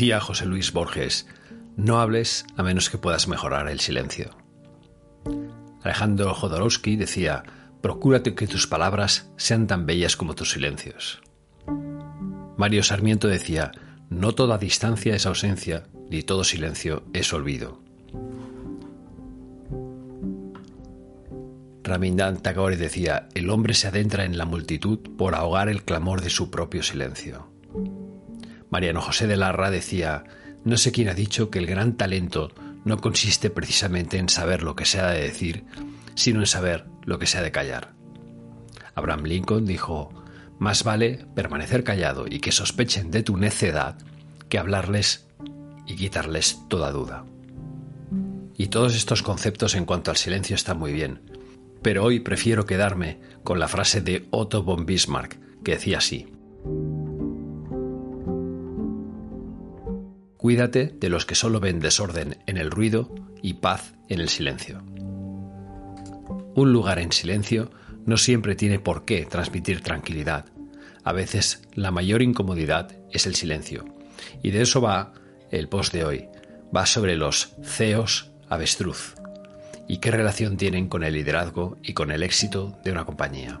Decía José Luis Borges, no hables a menos que puedas mejorar el silencio. Alejandro Jodorowsky decía, procúrate que tus palabras sean tan bellas como tus silencios. Mario Sarmiento decía, no toda distancia es ausencia, ni todo silencio es olvido. Ramindan Tagore decía, el hombre se adentra en la multitud por ahogar el clamor de su propio silencio. Mariano José de Larra decía, no sé quién ha dicho que el gran talento no consiste precisamente en saber lo que se ha de decir, sino en saber lo que se ha de callar. Abraham Lincoln dijo, más vale permanecer callado y que sospechen de tu necedad que hablarles y quitarles toda duda. Y todos estos conceptos en cuanto al silencio están muy bien, pero hoy prefiero quedarme con la frase de Otto von Bismarck, que decía así, Cuídate de los que solo ven desorden en el ruido y paz en el silencio. Un lugar en silencio no siempre tiene por qué transmitir tranquilidad. A veces la mayor incomodidad es el silencio. Y de eso va el post de hoy. Va sobre los CEOs avestruz y qué relación tienen con el liderazgo y con el éxito de una compañía.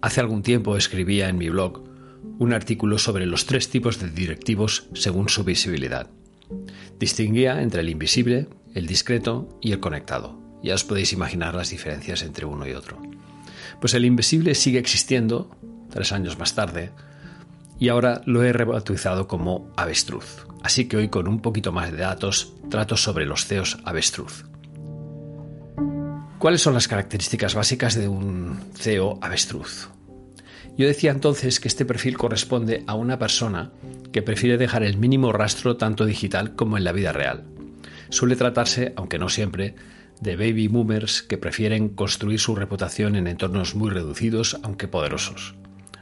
Hace algún tiempo escribía en mi blog un artículo sobre los tres tipos de directivos según su visibilidad. Distinguía entre el invisible, el discreto y el conectado. Ya os podéis imaginar las diferencias entre uno y otro. Pues el invisible sigue existiendo, tres años más tarde, y ahora lo he rebautizado como avestruz. Así que hoy con un poquito más de datos trato sobre los CEOs avestruz. ¿Cuáles son las características básicas de un CEO avestruz? Yo decía entonces que este perfil corresponde a una persona que prefiere dejar el mínimo rastro tanto digital como en la vida real. Suele tratarse, aunque no siempre, de baby boomers que prefieren construir su reputación en entornos muy reducidos, aunque poderosos.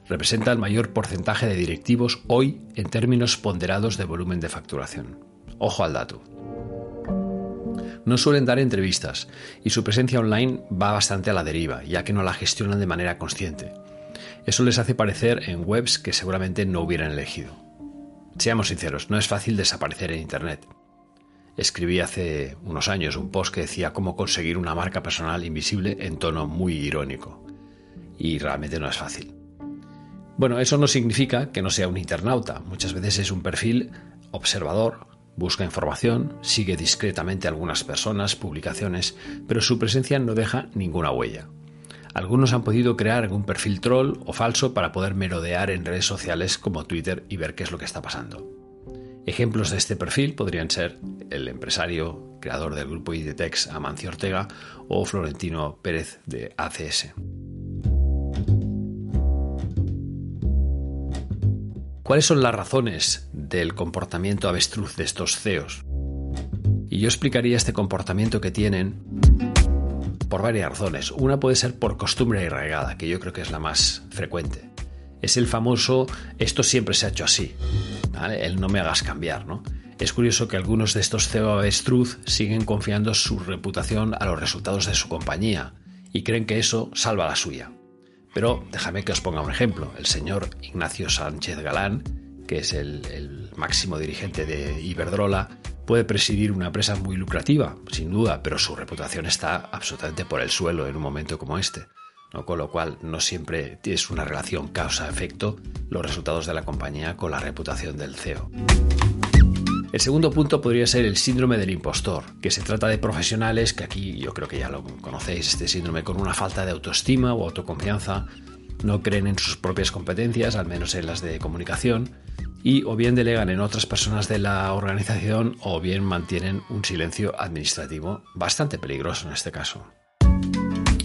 Representa el mayor porcentaje de directivos hoy en términos ponderados de volumen de facturación. Ojo al dato no suelen dar entrevistas y su presencia online va bastante a la deriva, ya que no la gestionan de manera consciente. Eso les hace parecer en webs que seguramente no hubieran elegido. Seamos sinceros, no es fácil desaparecer en Internet. Escribí hace unos años un post que decía cómo conseguir una marca personal invisible en tono muy irónico. Y realmente no es fácil. Bueno, eso no significa que no sea un internauta. Muchas veces es un perfil observador, Busca información, sigue discretamente a algunas personas, publicaciones, pero su presencia no deja ninguna huella. Algunos han podido crear algún perfil troll o falso para poder merodear en redes sociales como Twitter y ver qué es lo que está pasando. Ejemplos de este perfil podrían ser el empresario, creador del grupo Idetex Amancio Ortega o Florentino Pérez de ACS. ¿Cuáles son las razones del comportamiento avestruz de estos CEOs? Y yo explicaría este comportamiento que tienen por varias razones. Una puede ser por costumbre arraigada, que yo creo que es la más frecuente. Es el famoso esto siempre se ha hecho así, el no me hagas cambiar, ¿no? Es curioso que algunos de estos CEO avestruz siguen confiando su reputación a los resultados de su compañía y creen que eso salva la suya. Pero déjame que os ponga un ejemplo. El señor Ignacio Sánchez Galán, que es el, máximo dirigente de Iberdrola, puede presidir una empresa muy lucrativa, sin duda, pero su reputación está absolutamente por el suelo en un momento como este. Con lo cual, no siempre es una relación causa-efecto los resultados de la compañía con la reputación del CEO. El segundo punto podría ser el síndrome del impostor, que se trata de profesionales que aquí yo creo que ya lo conocéis, este síndrome con una falta de autoestima o autoconfianza, no creen en sus propias competencias, al menos en las de comunicación, y o bien delegan en otras personas de la organización o bien mantienen un silencio administrativo bastante peligroso en este caso.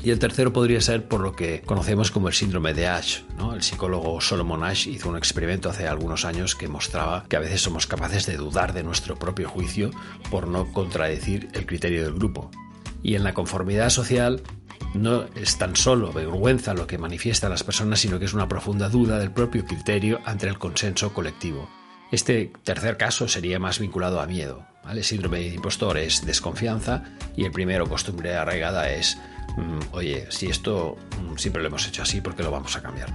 Y el tercero podría ser por lo que conocemos como el síndrome de Ash. El psicólogo Solomon Ash hizo un experimento hace algunos años que mostraba que a veces somos capaces de dudar de nuestro propio juicio por no contradecir el criterio del grupo. Y en la conformidad social no es tan solo vergüenza lo que manifiesta las personas, sino que es una profunda duda del propio criterio ante el consenso colectivo. Este tercer caso sería más vinculado a miedo. El síndrome de impostor es desconfianza y el primero, costumbre arraigada, es, mm, oye, si esto mm, siempre lo hemos hecho así, ¿por qué lo vamos a cambiar?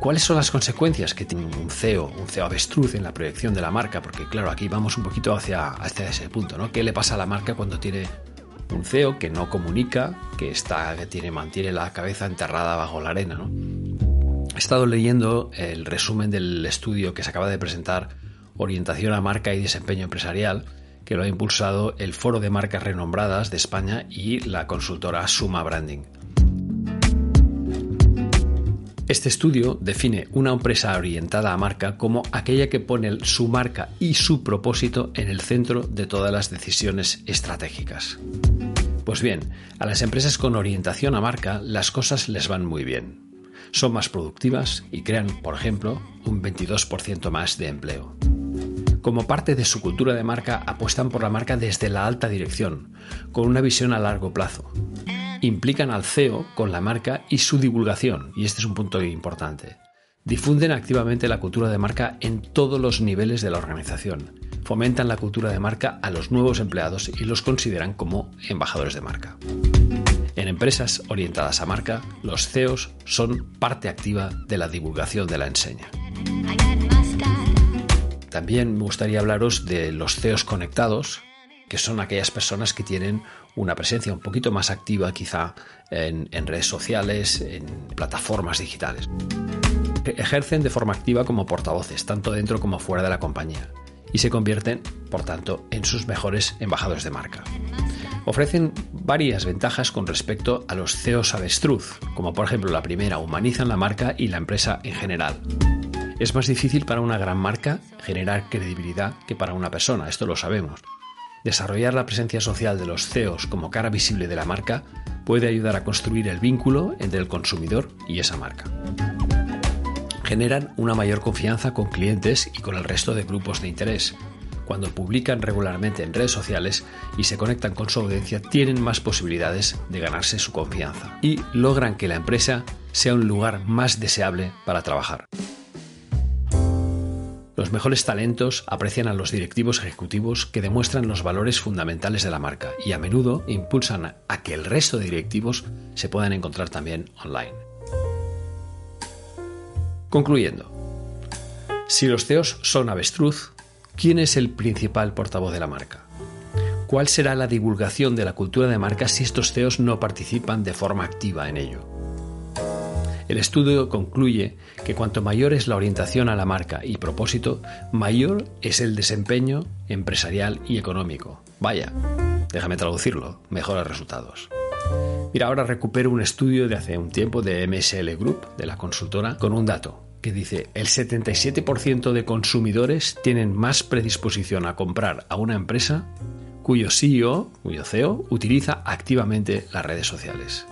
¿Cuáles son las consecuencias que tiene un CEO, un CEO avestruz en la proyección de la marca? Porque claro, aquí vamos un poquito hacia, hacia ese punto, ¿no? ¿Qué le pasa a la marca cuando tiene un CEO que no comunica, que está, que tiene, mantiene la cabeza enterrada bajo la arena. He estado leyendo el resumen del estudio que se acaba de presentar, Orientación a Marca y Desempeño Empresarial, que lo ha impulsado el Foro de Marcas Renombradas de España y la consultora Suma Branding. Este estudio define una empresa orientada a marca como aquella que pone su marca y su propósito en el centro de todas las decisiones estratégicas. Pues bien, a las empresas con orientación a marca las cosas les van muy bien. Son más productivas y crean, por ejemplo, un 22% más de empleo. Como parte de su cultura de marca, apuestan por la marca desde la alta dirección, con una visión a largo plazo implican al CEO con la marca y su divulgación, y este es un punto importante. Difunden activamente la cultura de marca en todos los niveles de la organización. Fomentan la cultura de marca a los nuevos empleados y los consideran como embajadores de marca. En empresas orientadas a marca, los CEOs son parte activa de la divulgación de la enseña. También me gustaría hablaros de los CEOs conectados, que son aquellas personas que tienen una presencia un poquito más activa quizá en, redes sociales, en plataformas digitales. Ejercen de forma activa como portavoces, tanto dentro como fuera de la compañía, y se convierten, por tanto, en sus mejores embajadores de marca. Ofrecen varias ventajas con respecto a los CEOs avestruz, como por ejemplo la primera, humanizan la marca y la empresa en general. Es más difícil para una gran marca generar credibilidad que para una persona, esto lo sabemos. Desarrollar la presencia social de los CEOs como cara visible de la marca puede ayudar a construir el vínculo entre el consumidor y esa marca. Generan una mayor confianza con clientes y con el resto de grupos de interés. Cuando publican regularmente en redes sociales y se conectan con su audiencia, tienen más posibilidades de ganarse su confianza y logran que la empresa sea un lugar más deseable para trabajar. Los mejores talentos aprecian a los directivos ejecutivos que demuestran los valores fundamentales de la marca y a menudo impulsan a que el resto de directivos se puedan encontrar también online. Concluyendo, si los CEOs son avestruz, ¿quién es el principal portavoz de la marca? ¿Cuál será la divulgación de la cultura de marca si estos CEOs no participan de forma activa en ello? El estudio concluye que cuanto mayor es la orientación a la marca y propósito, mayor es el desempeño empresarial y económico. Vaya, déjame traducirlo, mejores resultados. Mira, ahora recupero un estudio de hace un tiempo de MSL Group, de la consultora, con un dato que dice el 77% de consumidores tienen más predisposición a comprar a una empresa cuyo CEO, cuyo CEO, utiliza activamente las redes sociales.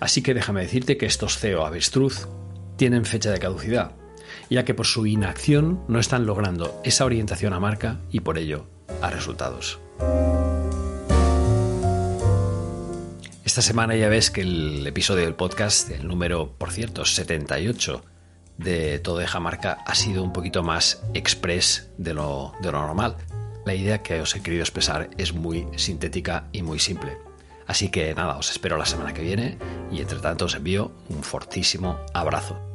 Así que déjame decirte que estos CEO avestruz tienen fecha de caducidad, ya que por su inacción no están logrando esa orientación a marca y por ello a resultados. Esta semana ya ves que el episodio del podcast, el número, por cierto, 78 de Todo Deja Marca, ha sido un poquito más express de lo, de lo normal. La idea que os he querido expresar es muy sintética y muy simple. Así que nada, os espero la semana que viene y entre tanto os envío un fortísimo abrazo.